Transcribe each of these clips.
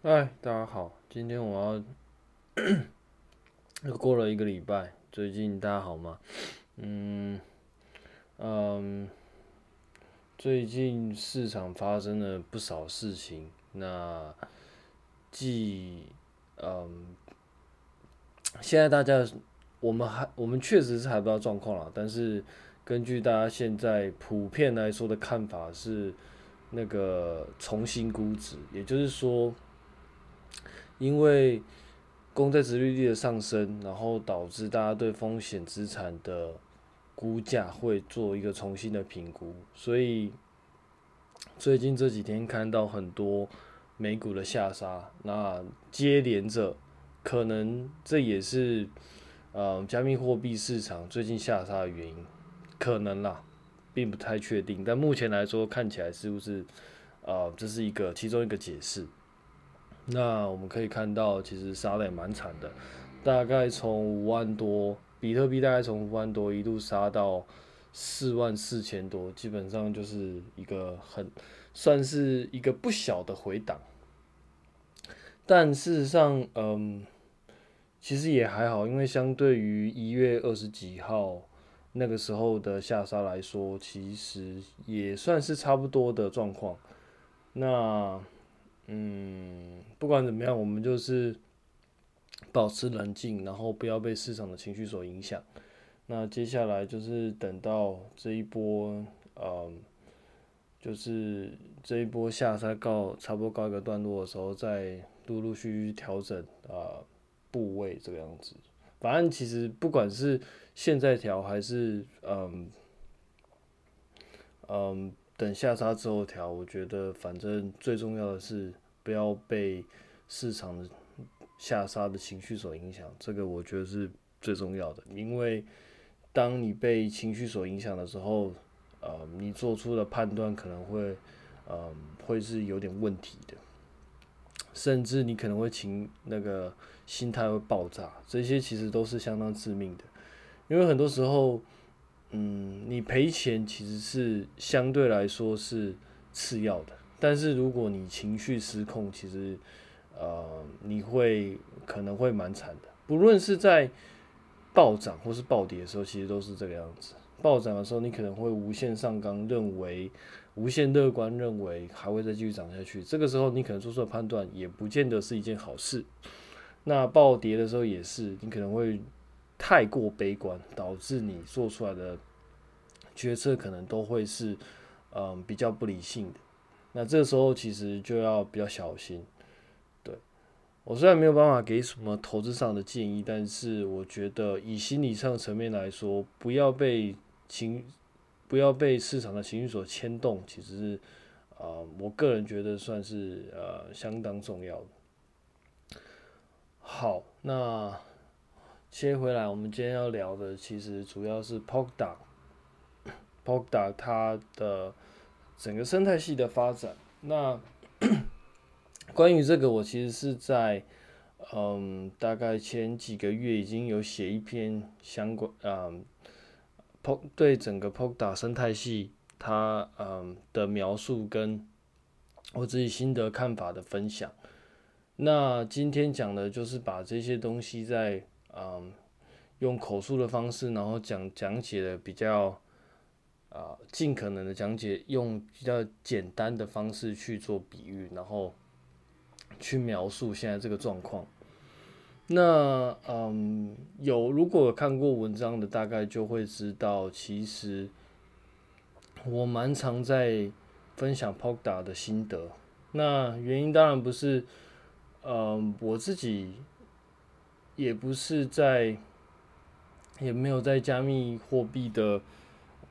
嗨，大家好，今天我要 又过了一个礼拜，最近大家好吗？嗯嗯，最近市场发生了不少事情，那既嗯，现在大家我们还我们确实是还不知道状况啦，但是根据大家现在普遍来说的看法是，那个重新估值，也就是说。因为公债殖利率的上升，然后导致大家对风险资产的估价会做一个重新的评估，所以最近这几天看到很多美股的下杀，那接连着可能这也是呃加密货币市场最近下杀的原因，可能啦，并不太确定，但目前来说看起来是不是呃这是一个其中一个解释。那我们可以看到，其实杀的也蛮惨的，大概从五万多，比特币大概从五万多一路杀到四万四千多，基本上就是一个很算是一个不小的回档。但事实上，嗯，其实也还好，因为相对于一月二十几号那个时候的下杀来说，其实也算是差不多的状况。那。嗯，不管怎么样，我们就是保持冷静，然后不要被市场的情绪所影响。那接下来就是等到这一波，嗯，就是这一波下杀告差不多告一个段落的时候，再陆陆续续调整啊部位这个样子。反正其实不管是现在调还是嗯嗯。等下杀之后调，我觉得反正最重要的是不要被市场的下杀的情绪所影响，这个我觉得是最重要的。因为当你被情绪所影响的时候，呃，你做出的判断可能会，呃，会是有点问题的，甚至你可能会情那个心态会爆炸，这些其实都是相当致命的，因为很多时候。嗯，你赔钱其实是相对来说是次要的，但是如果你情绪失控，其实呃你会可能会蛮惨的。不论是在暴涨或是暴跌的时候，其实都是这个样子。暴涨的时候，你可能会无限上纲，认为无限乐观，认为还会再继续涨下去。这个时候，你可能做出的判断也不见得是一件好事。那暴跌的时候也是，你可能会。太过悲观，导致你做出来的决策可能都会是，嗯，比较不理性的。那这时候其实就要比较小心。对，我虽然没有办法给什么投资上的建议，但是我觉得以心理上层面来说，不要被情，不要被市场的情绪所牵动，其实是，啊、我个人觉得算是呃相当重要的。好，那。切回来，我们今天要聊的其实主要是 Polkadot，Polkadot 它的整个生态系的发展。那 关于这个，我其实是在嗯大概前几个月已经有写一篇相关嗯 Polk 对整个 Polkadot 生态系它嗯的描述跟我自己心得看法的分享。那今天讲的就是把这些东西在嗯，用口述的方式，然后讲讲解的比较啊，尽可能的讲解，用比较简单的方式去做比喻，然后去描述现在这个状况。那嗯，有如果看过文章的，大概就会知道，其实我蛮常在分享 POKA 的心得。那原因当然不是，嗯，我自己。也不是在，也没有在加密货币的，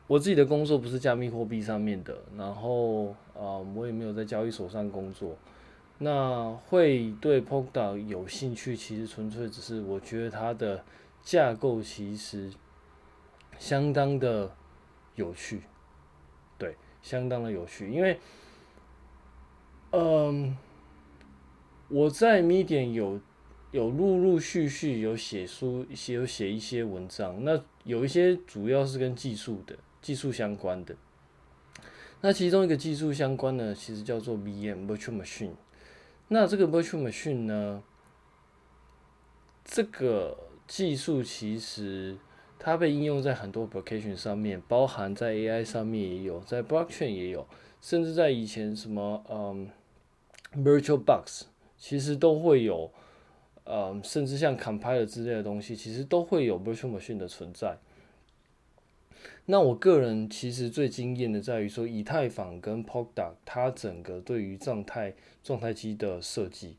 我自己的工作不是加密货币上面的，然后啊，我也没有在交易所上工作。那会对 p o k a 有兴趣，其实纯粹只是我觉得它的架构其实相当的有趣，对，相当的有趣，因为，嗯，我在 Medium 有。有陆陆续续有写书，一些有写一些文章。那有一些主要是跟技术的、技术相关的。那其中一个技术相关的，其实叫做 VM（Virtual Machine）。那这个 Virtual Machine 呢？这个技术其实它被应用在很多 application 上面，包含在 AI 上面也有，在 Blockchain 也有，甚至在以前什么嗯 Virtual Box 其实都会有，嗯，甚至像 Compiler 之类的东西，其实都会有 Virtual Machine 的存在。那我个人其实最惊艳的在于说，以太坊跟 Polkadot 它整个对于状态状态机的设计，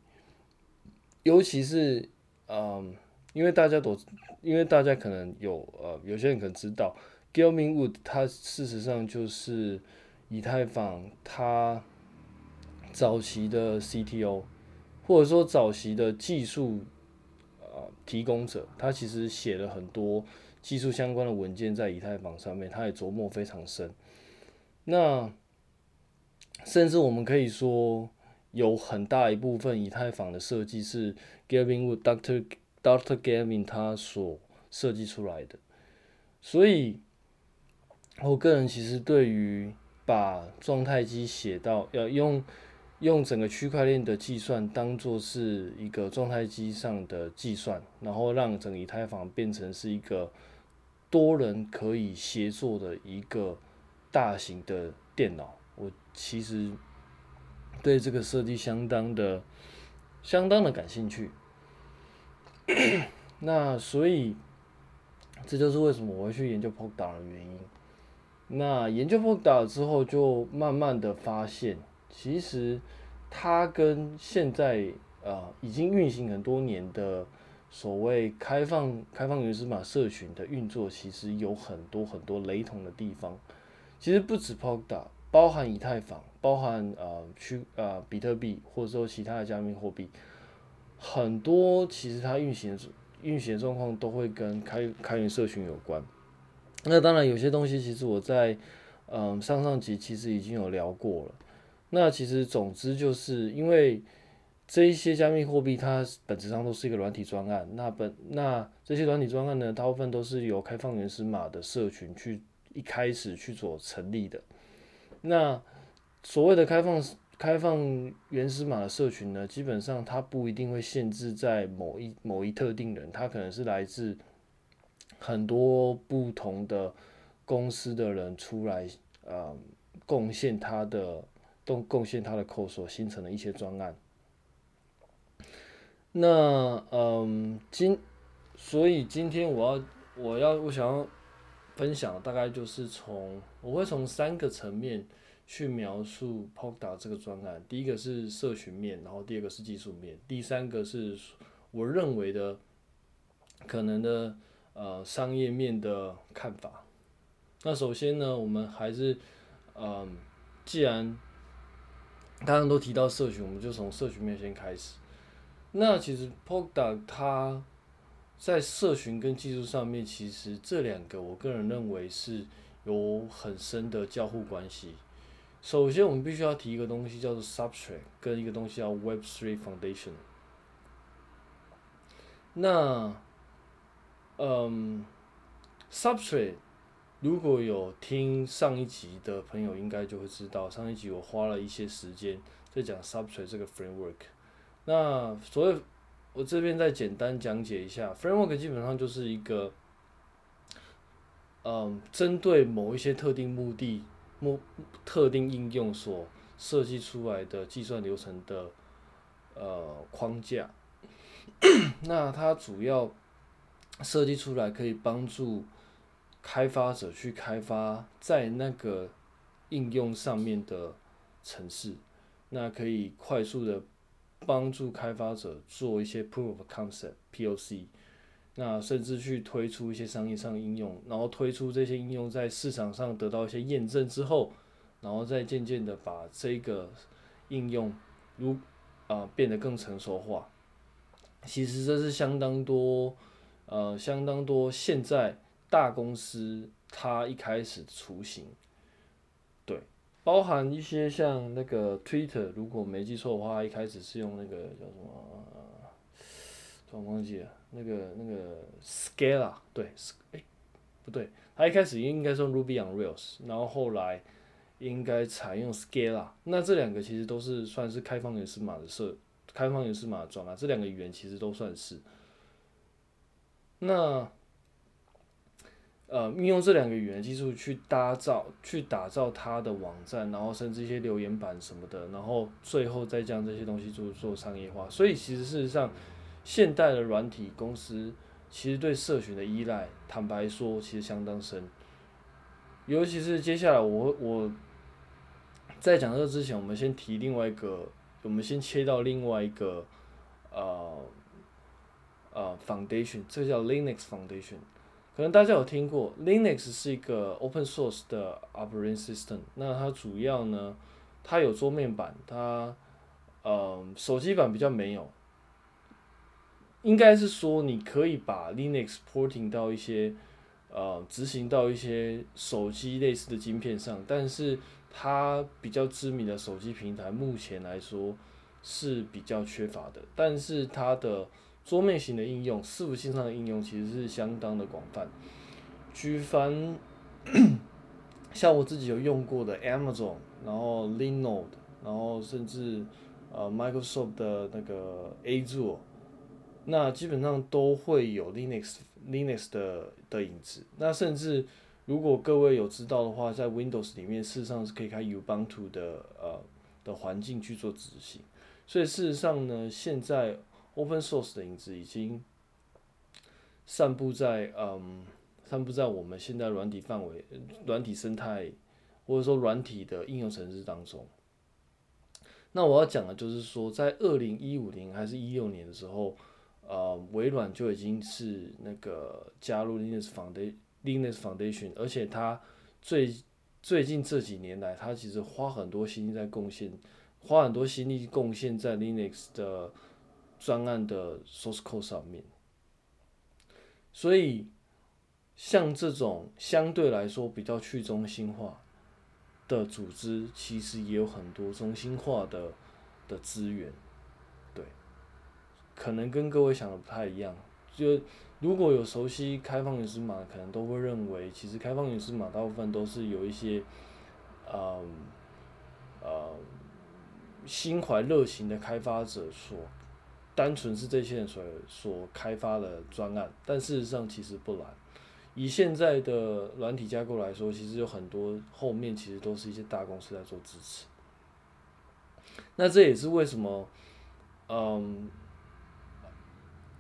尤其是嗯，因为大家都因为大家可能有呃有些人可能知道 Gilman Wood 它事实上就是以太坊它早期的 CTO，或者说早期的技术呃提供者，他其实写了很多。技术相关的文件在以太坊上面，他也琢磨非常深。那甚至我们可以说，有很大一部分以太坊的设计是 Gavin Wood Doctor Doctor Gavin 他所设计出来的。所以，我个人其实对于把状态机写到要用用整个区块链的计算当做是一个状态机上的计算，然后让整个以太坊变成是一个。多人可以协作的一个大型的电脑，我其实对这个设计相当的、相当的感兴趣。那所以，这就是为什么我会去研究 Polkadot 的原因。那研究 Polkadot 之后，就慢慢的发现，其实它跟现在、呃、已经运行很多年的。所谓开放开放原始码社群的运作，其实有很多很多雷同的地方。其实不止 Pockta，包含以太坊，包含呃区呃比特币，或者说其他的加密货币，很多其实它运行的运行的状况都会跟开开源社群有关。那当然有些东西，其实我在嗯、上上集其实已经有聊过了。那其实总之就是因为。这一些加密货币，它本质上都是一个软体专案。那本那这些软体专案呢，大部分都是由开放原始码的社群去一开始去做成立的。那所谓的开放开放原始码的社群呢，基本上它不一定会限制在某一某一特定人，它可能是来自很多不同的公司的人出来，呃，贡献他的都贡献他的 code 所形成的一些专案。那嗯，今所以今天我要我要我想要分享，大概就是从我会从三个层面去描述 Poda 这个专案。第一个是社群面，然后第二个是技术面，第三个是我认为的可能的呃商业面的看法。那首先呢，我们还是嗯，既然大家都提到社群，我们就从社群面先开始。那其实 Poka 它在社群跟技术上面，其实这两个我个人认为是有很深的交互关系。首先，我们必须要提一个东西叫做 Substrate，跟一个东西叫 Web3 Foundation。那，嗯，Substrate 如果有听上一集的朋友，应该就会知道，上一集我花了一些时间在讲 Substrate 这个 framework。那所以，我这边再简单讲解一下，framework 基本上就是一个，嗯，针对某一些特定目的、目特定应用所设计出来的计算流程的呃框架。那它主要设计出来可以帮助开发者去开发在那个应用上面的城市，那可以快速的。帮助开发者做一些 proof of concept POC，那甚至去推出一些商业上应用，然后推出这些应用在市场上得到一些验证之后，然后再渐渐的把这个应用如啊、变得更成熟化。其实这是相当多呃相当多现在大公司它一开始雏形。对包含一些像那个 Twitter，如果没记错的话，一开始是用那个叫什么，突然忘记了，那个那个 Scala，对，哎、不对，他一开始应该是用 Ruby on Rails，然后后来应该采用 Scala，那这两个其实都是算是开放源码的社开放源码的专案，这两个语言其实都算是。那呃，运用这两个语言技术去搭造、去打造它的网站，然后甚至一些留言板什么的，然后最后再将这些东西做做商业化。所以其实事实上，现代的软体公司其实对社群的依赖，坦白说，其实相当深。尤其是接下来我我在讲这个之前，我们先提另外一个，我们先切到另外一个呃呃 foundation，这叫 Linux Foundation。可能大家有听过，Linux 是一个 open source 的 operating system。那它主要呢，它有桌面版，它呃手机版比较没有。应该是说，你可以把 Linux porting 到一些呃执行到一些手机类似的晶片上，但是它比较知名的手机平台，目前来说是比较缺乏的。但是它的桌面型的应用，伺服器上的应用其实是相当的广泛。举凡 像我自己有用过的 Amazon，然后 Linode，然后甚至呃 Microsoft 的那个 Azure，那基本上都会有 Linux Linux 的的影子。那甚至如果各位有知道的话，在 Windows 里面事实上是可以开 Ubuntu 的呃的环境去做执行。所以事实上呢，现在 Open source 的影子已经散布在嗯，散布在我们现在软体范围、软体生态，或者说软体的应用程式当中。那我要讲的就是说，在二零一五年还是一六年的时候，呃，微软就已经是那个加入 Linux Foundation、Linux Foundation，而且它最最近这几年来，它其实花很多心力在贡献，花很多心力贡献在 Linux 的。专案的 source code 上面，所以像这种相对来说比较去中心化的组织，其实也有很多中心化的的资源，对，可能跟各位想的不太一样。就如果有熟悉开放源码，可能都会认为，其实开放源码大部分都是有一些，呃呃，心怀热情的开发者所。单纯是这些人所所开发的专案，但事实上其实不然。以现在的软体架构来说，其实有很多后面其实都是一些大公司在做支持。那这也是为什么，嗯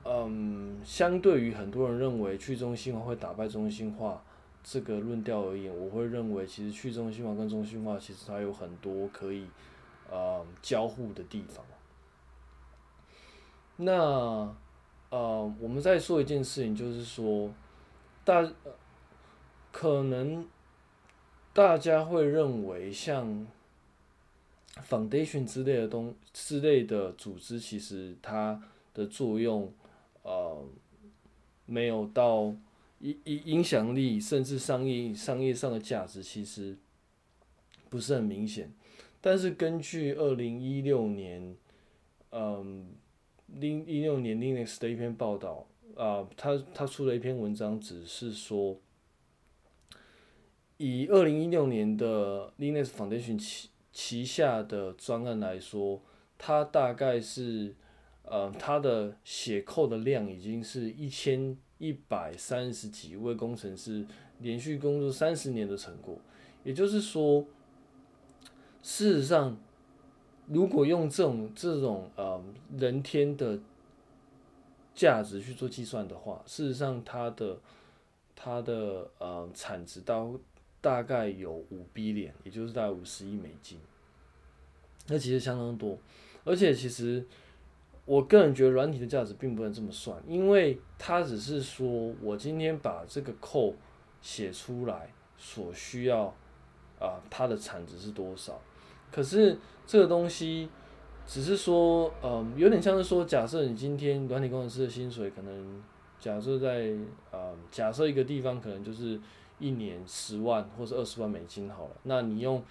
嗯，相对于很多人认为去中心化会打败中心化这个论调而言，我会认为其实去中心化跟中心化其实还有很多可以呃交互的地方。那，呃，我们再说一件事情，就是说，大可能大家会认为像 foundation 之类的东之类的组织，其实它的作用，呃，没有到影影影响力，甚至商业商业上的价值，其实不是很明显。但是根据二零一六年，嗯。零一六年 Linux 的一篇报道啊，他他出了一篇文章，只是说，以二零一六年的 Linux Foundation 旗旗下的专案来说，它大概是呃，它的写 code 的量已经是一千一百三十几位工程师连续工作三十年的成果，也就是说，事实上。如果用这种这种呃人天的价值去做计算的话，事实上它的它的呃产值到大概有五 billion，也就是大概五十亿美金，那其实相当多。而且其实我个人觉得软体的价值并不能这么算，因为它只是说我今天把这个 code 写出来所需要啊、它的产值是多少。可是这个东西只是说，嗯，有点像是说，假设你今天软体工程师的薪水可能，假设在，呃，假设一个地方可能就是一年十万或者二十万美金好了，那你用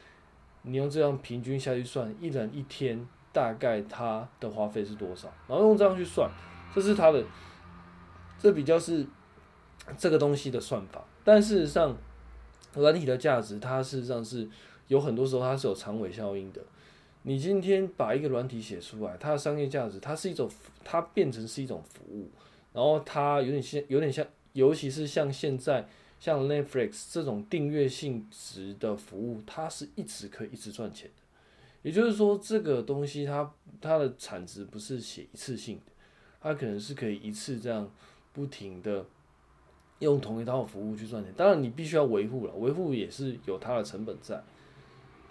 你用这样平均下去算，一人一天大概他的花费是多少？然后用这样去算，这是他的，这比较是这个东西的算法。但事实上，软体的价值它事实上是。有很多时候它是有长尾效应的，你今天把一个软体写出来，它的商业价值，它是一种，它变成是一种服务，然后它有点像，有点像，尤其是像现在像 Netflix 这种订阅性质的服务，它是一直可以一直赚钱的。也就是说，这个东西它它的产值不是写一次性的，它可能是可以一次这样不停的用同一套服务去赚钱。当然，你必须要维护了，维护也是有它的成本在。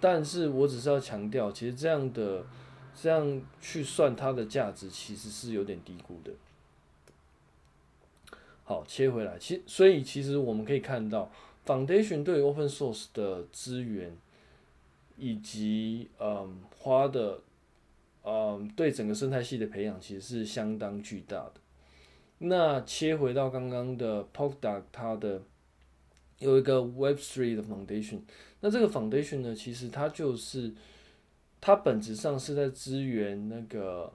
但是我只是要强调，其实这样的这样去算它的价值，其实是有点低估的。好，切回来，其所以其实我们可以看到，Foundation 对于 Open Source 的资源。以及嗯花的嗯对整个生态系的培养其实是相当巨大的。那切回到刚刚的 Polkadot 它的有一个 Web3 的 Foundation，那这个 Foundation 呢，其实它就是它本质上是在支援那个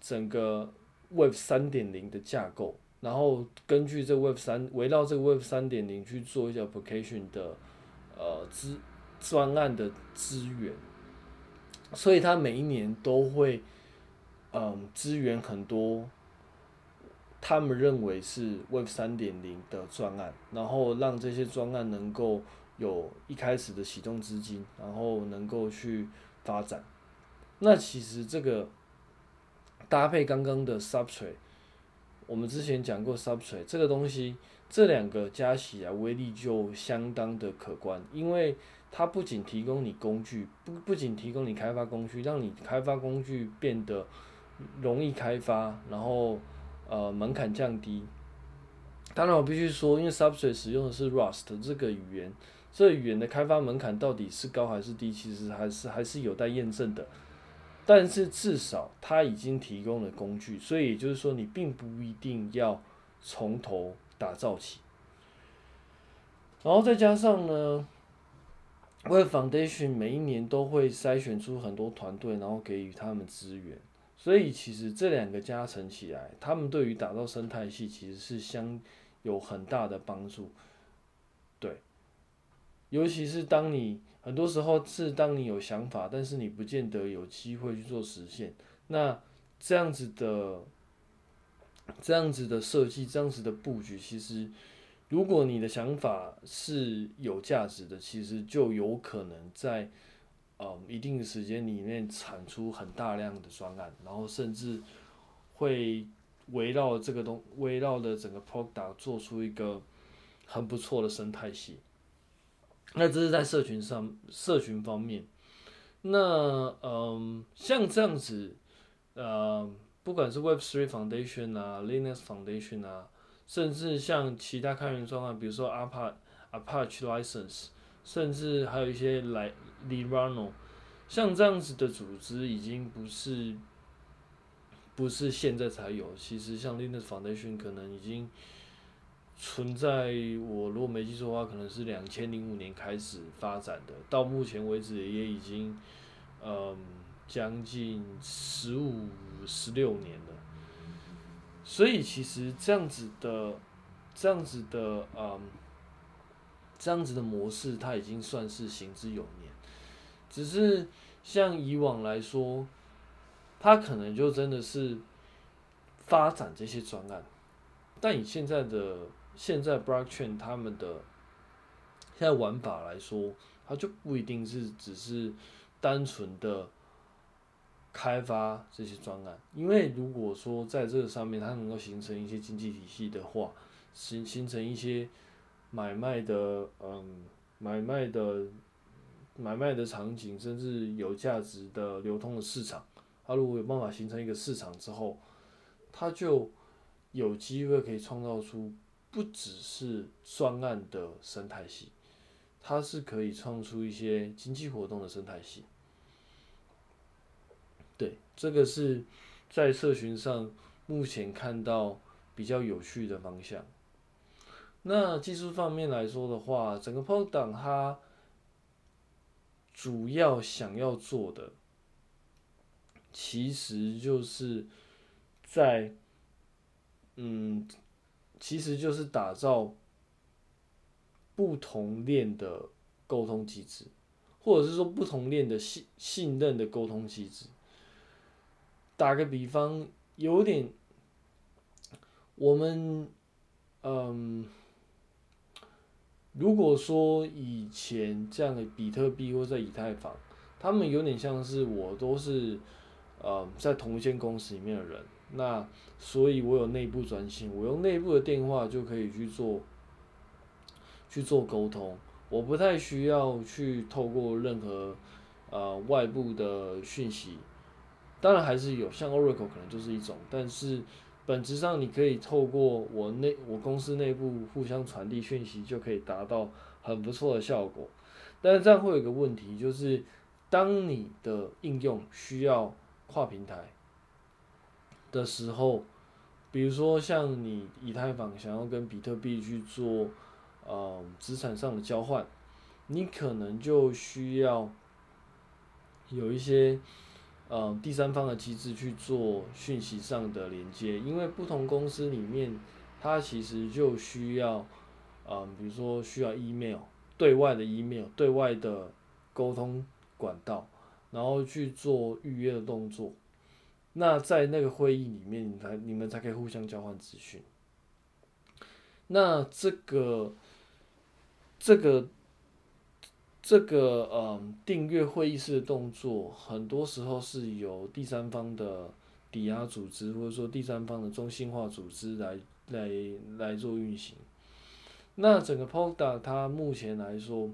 整个 Web 三点零的架构，然后根据这个 Web 三围绕这个 Web 三点零去做一些 Application 的呃资。专案的资源，所以他每一年都会，嗯，支援很多，他们认为是 Web 三点零的专案，然后让这些专案能够有一开始的启动资金，然后能够去发展。那其实这个搭配刚刚的 subtrate 我们之前讲过 subtrate 这个东西，这两个加起来威力就相当的可观，因为。它不仅提供你工具，不不仅提供你开发工具，让你开发工具变得容易开发，然后呃门槛降低。当然我必须说，因为 Substrate 使用的是 Rust 这个语言，这语言的开发门槛到底是高还是低，其实还是还是有待验证的。但是至少它已经提供了工具，所以也就是说，你并不一定要从头打造起。然后再加上呢。Web Foundation 每一年都会筛选出很多团队，然后给予他们资源，所以其实这两个加成起来，他们对于打造生态系其实是相有很大的帮助。对，尤其是当你很多时候是当你有想法，但是你不见得有机会去做实现，那这样子的这样子的设计，这样子的布局，其实。如果你的想法是有价值的，其实就有可能在呃一定时间里面产出很大量的专案，然后甚至会围绕这个东围绕的整个 product 做出一个很不错的生态系。那这是在社群上社群方面，那嗯、像这样子呃不管是 Web3 Foundation 啊，Linux Foundation 啊。甚至像其他开源专案，比如说 Apache Apache License，甚至还有一些来 l i b a n o 像这样子的组织已经不是不是现在才有，其实像 Linux Foundation 可能已经存在，我如果没记错的话，可能是两千零五年开始发展的，到目前为止也已经嗯将近十五十六年了。所以其实这样子的，这样子的，嗯，这样子的模式，它已经算是行之有年。只是像以往来说，他可能就真的是发展这些专案。但以现在的现在 Blockchain 他们的现在玩法来说，它就不一定是只是单纯的。开发这些专案，因为如果说在这个上面它能够形成一些经济体系的话，形形成一些买卖的嗯买卖的买卖的场景，甚至有价值的流通的市场，它如果有办法形成一个市场之后，它就有机会可以创造出不只是专案的生态系，它是可以创出一些经济活动的生态系。对，这个是在社群上目前看到比较有趣的方向。那技术方面来说的话，整个 Podd 它主要想要做的，其实就是在，嗯，其实就是打造不同链的沟通机制。或者是说不同链的信信任的沟通机制。打个比方，有点，我们，嗯，如果说以前这样的比特币或者以太坊，他们有点像是我都是，呃，在同一间公司里面的人，那所以我有内部专线，我用内部的电话就可以去做，去做沟通，我不太需要去透过任何，呃，外部的讯息。当然还是有，像 Oracle 可能就是一种，但是本质上你可以透过我内我公司内部互相传递讯息，就可以达到很不错的效果。但是这样会有一个问题，就是当你的应用需要跨平台的时候，比如说像你以太坊想要跟比特币去做呃资产上的交换，你可能就需要有一些。呃，第三方的机制去做讯息上的连接，因为不同公司里面，它其实就需要，呃，比如说需要 email 对外的 email 对外的沟通管道，然后去做预约的动作。那在那个会议里面，你才你们才可以互相交换资讯。那这个这个。这个嗯，订阅会议室的动作，很多时候是由第三方的抵押组织，或者说第三方的中心化组织来来来做运行。那整个 Polda 它目前来说，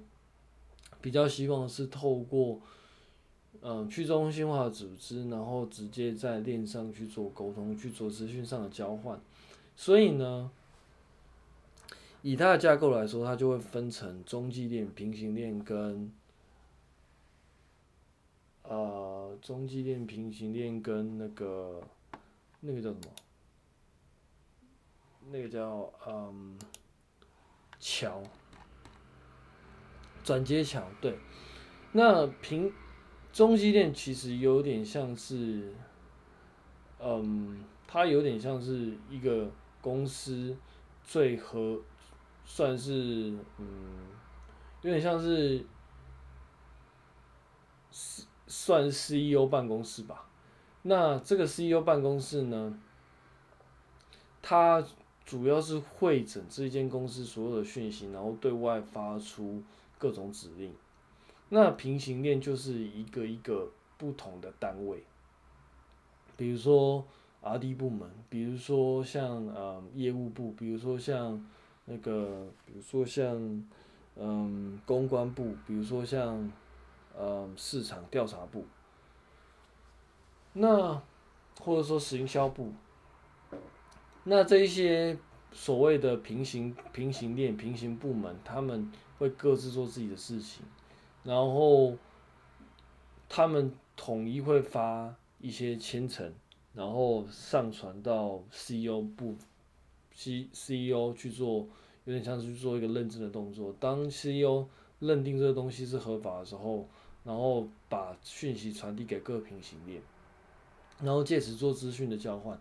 比较希望是透过嗯去中心化组织，然后直接在链上去做沟通，去做资讯上的交换。所以呢。以它的架构来说，它就会分成中继链、平行链跟呃中继链、平行链跟那个那个叫什么？那个叫嗯桥转接桥。对，那平中继链其实有点像是，嗯，它有点像是一个公司最合。算是嗯，有点像是算 CEO 办公室吧。那这个 CEO 办公室呢，它主要是会诊这间公司所有的讯息，然后对外发出各种指令。那平行链就是一个一个不同的单位，比如说 RD 部门，比如说像呃业务部，比如说像。那个，比如说像，嗯，公关部，比如说像，嗯，市场调查部，那或者说行销部，那这一些所谓的平行平行链、平行部门，他们会各自做自己的事情，然后他们统一会发一些签呈，然后上传到 CEO 部。C CEO 去做，有点像是去做一个认证的动作。当 CEO 认定这个东西是合法的时候，然后把讯息传递给各平行链，然后借此做资讯的交换。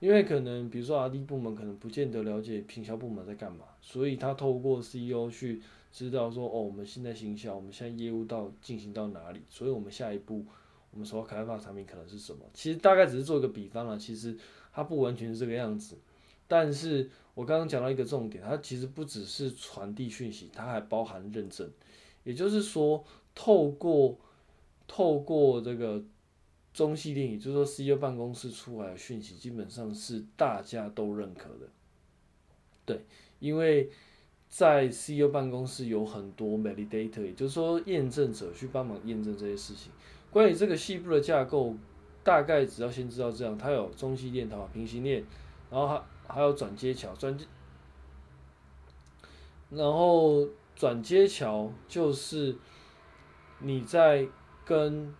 因为可能比如说 RD 部门可能不见得了解平销部门在干嘛，所以他透过 CEO 去知道说，哦，我们现在行销，我们现在业务到进行到哪里，所以我们下一步我们所要开发的产品可能是什么。其实大概只是做一个比方了，其实它不完全是这个样子。但是我刚刚讲到一个重点，它其实不只是传递讯息，它还包含认证。也就是说，透过透过这个中继链，也就是说 CEO 办公室出来的讯息，基本上是大家都认可的。对，因为在 CEO 办公室有很多 validator，也就是说验证者去帮忙验证这些事情。关于这个细部的架构，大概只要先知道这样，它有中继链，它有平行链，然后它。还有转接桥，转接，然后转接桥就是你在跟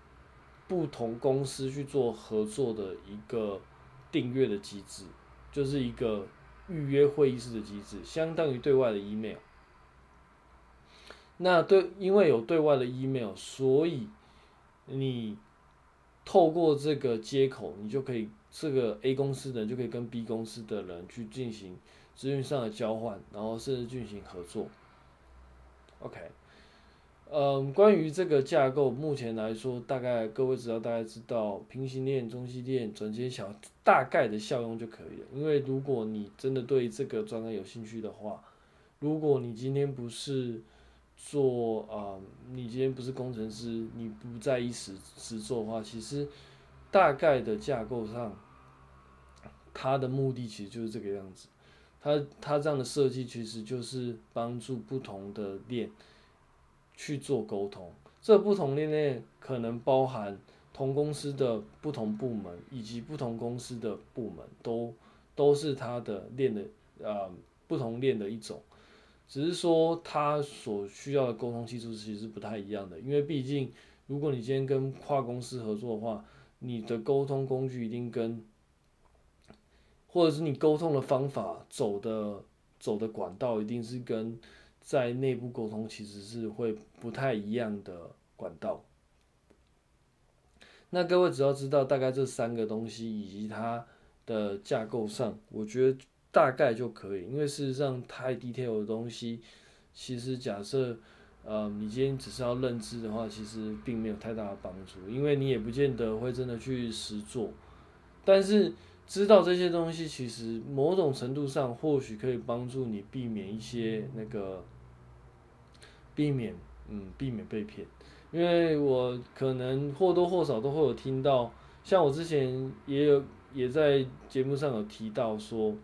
不同公司去做合作的一个订阅的机制，就是一个预约会议室的机制，相当于对外的 email。那对，因为有对外的 email，所以你透过这个接口，你就可以。这个 A 公司的人就可以跟 B 公司的人去进行资讯上的交换，然后甚至进行合作。OK，嗯，关于这个架构，目前来说，大概各位只要大概知道平行链、中继链、转接桥大概的效用就可以了。因为如果你真的对这个专案有兴趣的话，如果你今天不是做啊、你今天不是工程师，你不在意实实做的话，其实大概的架构上，它的目的其实就是这个样子。它它这样的设计其实就是帮助不同的链。去做沟通，这不同链内可能包含同公司的不同部门，以及不同公司的部门，都都是它的链的呃不同链的一种，只是说它所需要的沟通技术其实是不太一样的，因为毕竟如果你今天跟跨公司合作的话，你的沟通工具一定跟，或者是你沟通的方法走的走的管道一定是跟。在内部沟通其实是会不太一样的管道。那各位只要知道大概这三个东西以及它的架构上，我觉得大概就可以。因为事实上太 detail 的东西，其实假设呃你今天只是要认知的话，其实并没有太大的帮助，因为你也不见得会真的去实做。但是知道这些东西，其实某种程度上或许可以帮助你避免一些那个。避免，嗯，避免被骗，因为我可能或多或少都会有听到，像我之前也有也在节目上有提到说，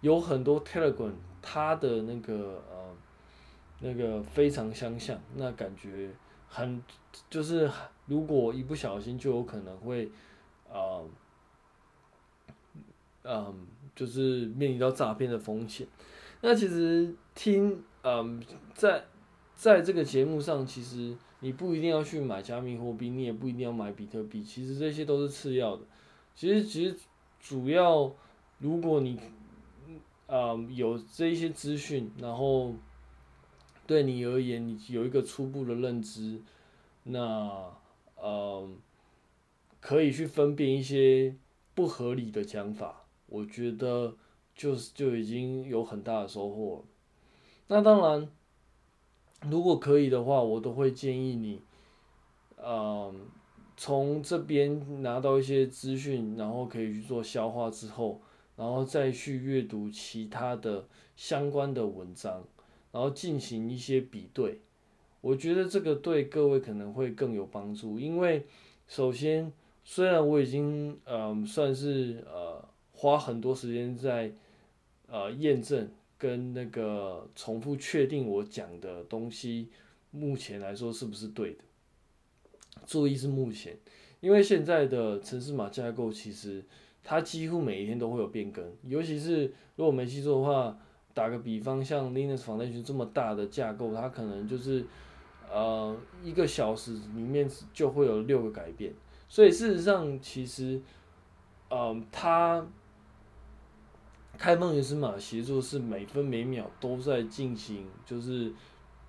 有很多 Telegram 它的那个呃那个非常相像，那感觉很就是如果一不小心就有可能会，呃，嗯，就是面临到诈骗的风险，那其实听。嗯，在在这个节目上，其实你不一定要去买加密货币，你也不一定要买比特币，其实这些都是次要的。其实，其实主要，如果你嗯有这一些资讯，然后对你而言，你有一个初步的认知，那嗯可以去分辨一些不合理的讲法，我觉得就是就已经有很大的收获了。那当然，如果可以的话，我都会建议你，嗯，从这边拿到一些资讯，然后可以去做消化之后，然后再去阅读其他的相关的文章，然后进行一些比对。我觉得这个对各位可能会更有帮助，因为首先，虽然我已经嗯算是呃花很多时间在呃验证。跟那个重复确定我讲的东西，目前来说是不是对的？注意是目前，因为现在的城市码架构其实它几乎每一天都会有变更，尤其是如果没记错的话，打个比方，像 Linux Foundation 这么大的架构，它可能就是呃一个小时里面就会有六个改变，所以事实上其实，嗯、它。开放源码协作是每分每秒都在进行，就是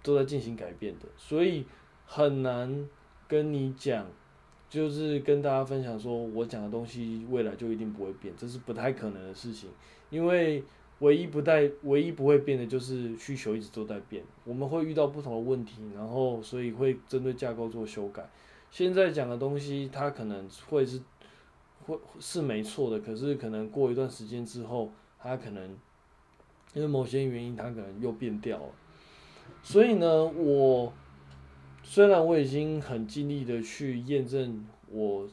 都在进行改变的，所以很难跟你讲，就是跟大家分享说我讲的东西未来就一定不会变，这是不太可能的事情。因为唯一不带、唯一不会变的就是需求一直都在变，我们会遇到不同的问题，然后所以会针对架构做修改。现在讲的东西它可能会是会是没错的，可是可能过一段时间之后。它可能因为某些原因，它可能又变掉了。所以呢，我虽然我已经很尽力的去验证我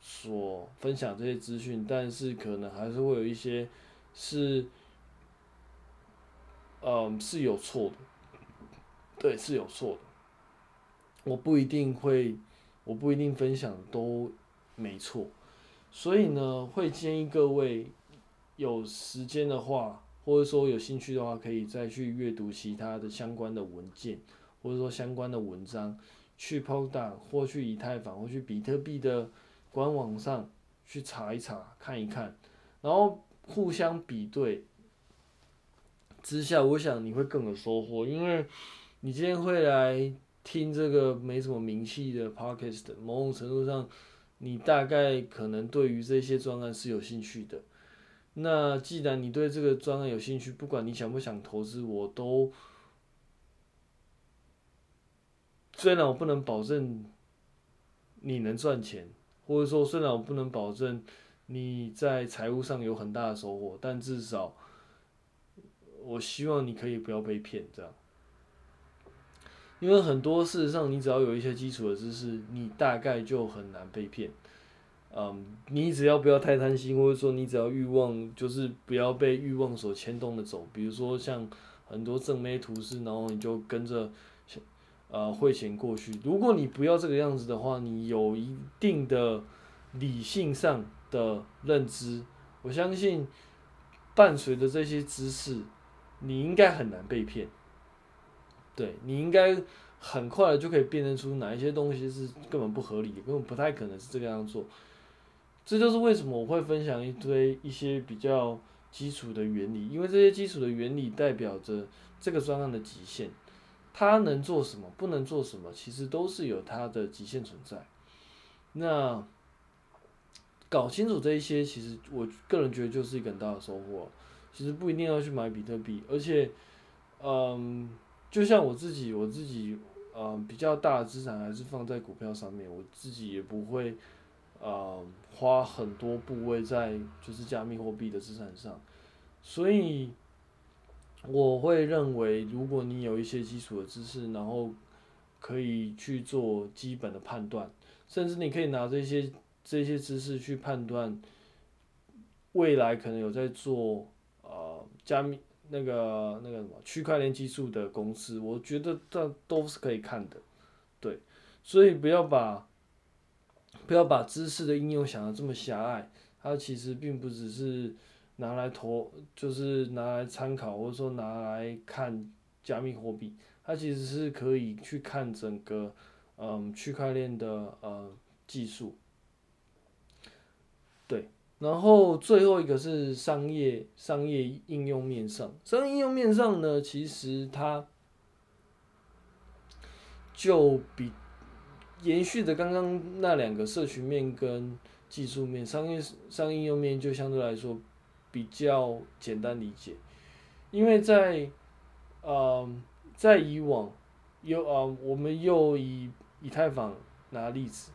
所分享这些资讯，但是可能还是会有一些是，嗯，是有错的。对，是有错的。我不一定会，我不一定分享都没错。所以呢，会建议各位。有时间的话，或者说有兴趣的话，可以再去阅读其他的相关的文件，或者说相关的文章，去 Polkadot 或去以太坊或去比特币的官网上去查一查，看一看，然后互相比对之下，我想你会更有收获，因为你今天会来听这个没什么名气的 Podcast，某种程度上，你大概可能对于这些专案是有兴趣的。那既然你对这个专案有兴趣，不管你想不想投资，我都虽然我不能保证你能赚钱，或者说虽然我不能保证你在财务上有很大的收获，但至少我希望你可以不要被骗，这样。因为很多事实上，你只要有一些基础的知识，你大概就很难被骗。嗯，你只要不要太贪心，或者说你只要欲望就是不要被欲望所牵动的走。比如说像很多正妹图示，然后你就跟着呃汇钱过去。如果你不要这个样子的话，你有一定的理性上的认知，我相信伴随着这些知识，你应该很难被骗。对，你应该很快的就可以辨认出哪一些东西是根本不合理的，根本不太可能是这个样做。这就是为什么我会分享一堆一些比较基础的原理，因为这些基础的原理代表着这个专案的极限，它能做什么，不能做什么，其实都是有它的极限存在。那搞清楚这一些，其实我个人觉得就是一个很大的收获。其实不一定要去买比特币，而且，嗯。就像我自己，我自己，嗯，比较大的资产还是放在股票上面，我自己也不会，呃，花很多部位在就是加密货币的资产上，所以我会认为，如果你有一些基础的知识，然后可以去做基本的判断，甚至你可以拿这些这些知识去判断未来可能有在做呃加密。那个那个什么区块链技术的公司，我觉得这都是可以看的，对，所以不要把不要把知识的应用想的这么狭隘，它其实并不只是拿来投，就是拿来参考，或者说拿来看加密货币，它其实是可以去看整个嗯区块链的呃技术，对。然后最后一个是商业商业应用面上，商业应用面上呢，其实它就比延续着刚刚那两个社群面跟技术面，商业商业应用面就相对来说比较简单理解，因为在呃在以往有啊、呃，我们又以以太坊拿例子。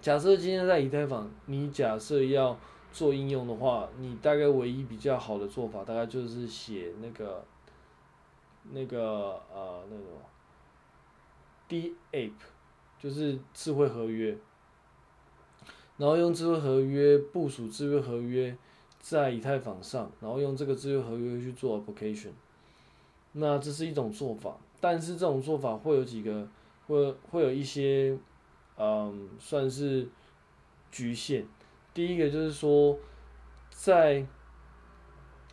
假设今天在以太坊，你假设要做应用的话，你大概唯一比较好的做法，大概就是写那个那个呃那个 DApp，就是智慧合约，然后用智慧合约部署智慧合约在以太坊上，然后用这个智慧合约去做 application，那这是一种做法，但是这种做法会有几个，会会有一些。嗯，算是局限。第一个就是说，在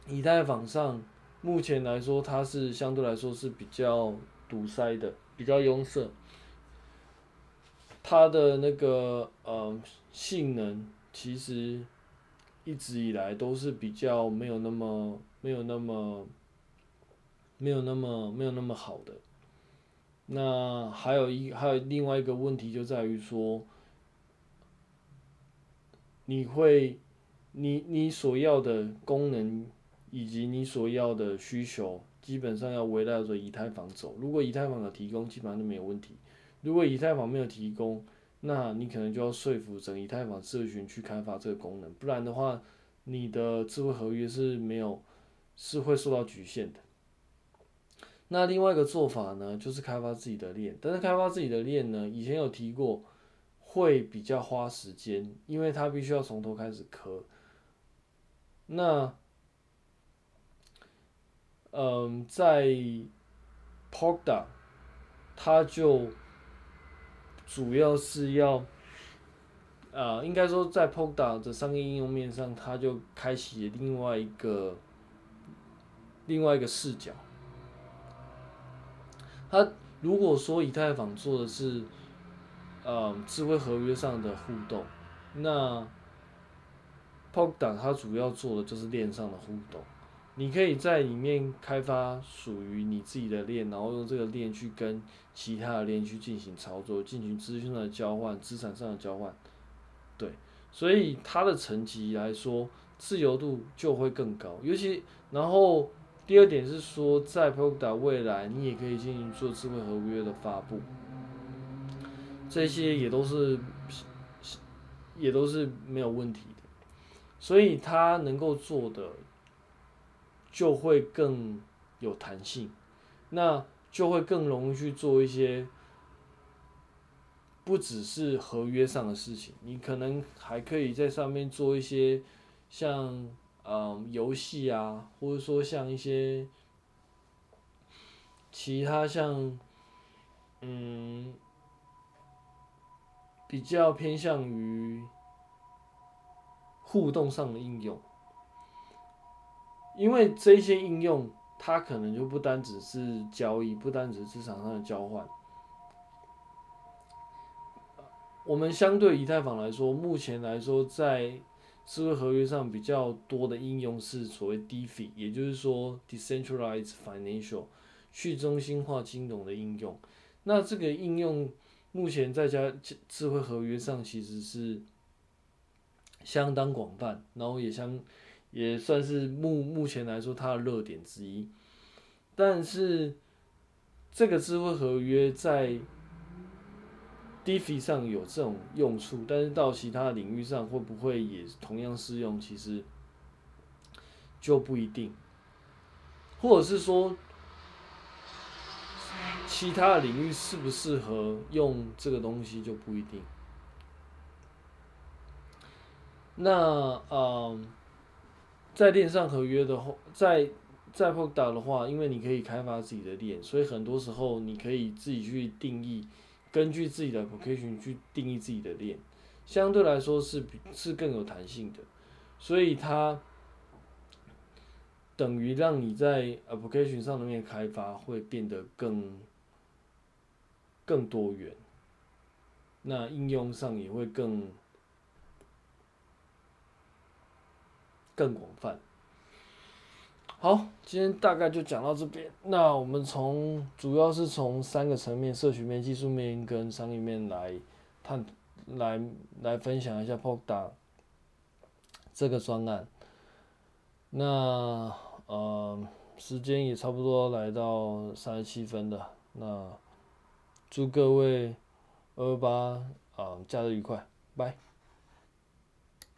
以太坊上，目前来说它是相对来说是比较堵塞的，比较拥塞。它的那个嗯性能，其实一直以来都是比较没有那么没有那么没有那么没有那么好的。那还有一还有另外一个问题就在于说，你会，你你所要的功能以及你所要的需求，基本上要围绕着以太坊走。如果以太坊有提供，基本上就没有问题；如果以太坊没有提供，那你可能就要说服整个以太坊社群去开发这个功能，不然的话，你的智慧合约是没有，是会受到局限的。那另外一个做法呢，就是开发自己的链。但是开发自己的链呢，以前有提过，会比较花时间，因为它必须要从头开始磕。那，嗯，在 Polkadot，它就主要是要，啊，应该说在 Polkadot 的商业应用面上，它就开启了另外一个另外一个视角。它如果说以太坊做的是，呃，智慧合约上的互动，那 Polkadot 它主要做的就是链上的互动。你可以在里面开发属于你自己的链，然后用这个链去跟其他的链去进行操作，进行资讯的交换、资产上的交换。对，所以它的层级来说，自由度就会更高，尤其然后。第二点是说，在 Polkadot 未来，你也可以进行做智慧合约的发布，这些也都是也都是没有问题的，所以它能够做的就会更有弹性，那就会更容易去做一些不只是合约上的事情，你可能还可以在上面做一些像嗯游戏啊，或者说像一些其他像嗯比较偏向于互动上的应用。因为这些应用，它可能就不单只是交易，不单只是市场上的交换。我们相对以太坊来说，目前来说，在智慧合约上比较多的应用是所谓 DeFi，也就是说 Decentralized Financial 去中心化金融的应用。那这个应用目前在家智慧合约上其实是相当广泛，然后也相。也算是目目前来说它的热点之一，但是这个智慧合约在 DeFi 上有这种用处，但是到其他领域上会不会也同样适用？其实就不一定，或者是说其他的领域适不适合用这个东西就不一定。那嗯。在链上合约的话，在在 PDK 的话，因为你可以开发自己的链，所以很多时候你可以自己去定义，根据自己的 application 去定义自己的链，相对来说是比是更有弹性的，所以它等于让你在 application 上面开发会变得更更多元，那应用上也会更。更广泛。好，今天大概就讲到这边。那我们从主要是从三个层面：社群面、技术面跟商业面来探，来来分享一下 Polkadot 这个专案。那呃，时间也差不多来到三十七分了。那祝各位二八啊，假日愉快，拜。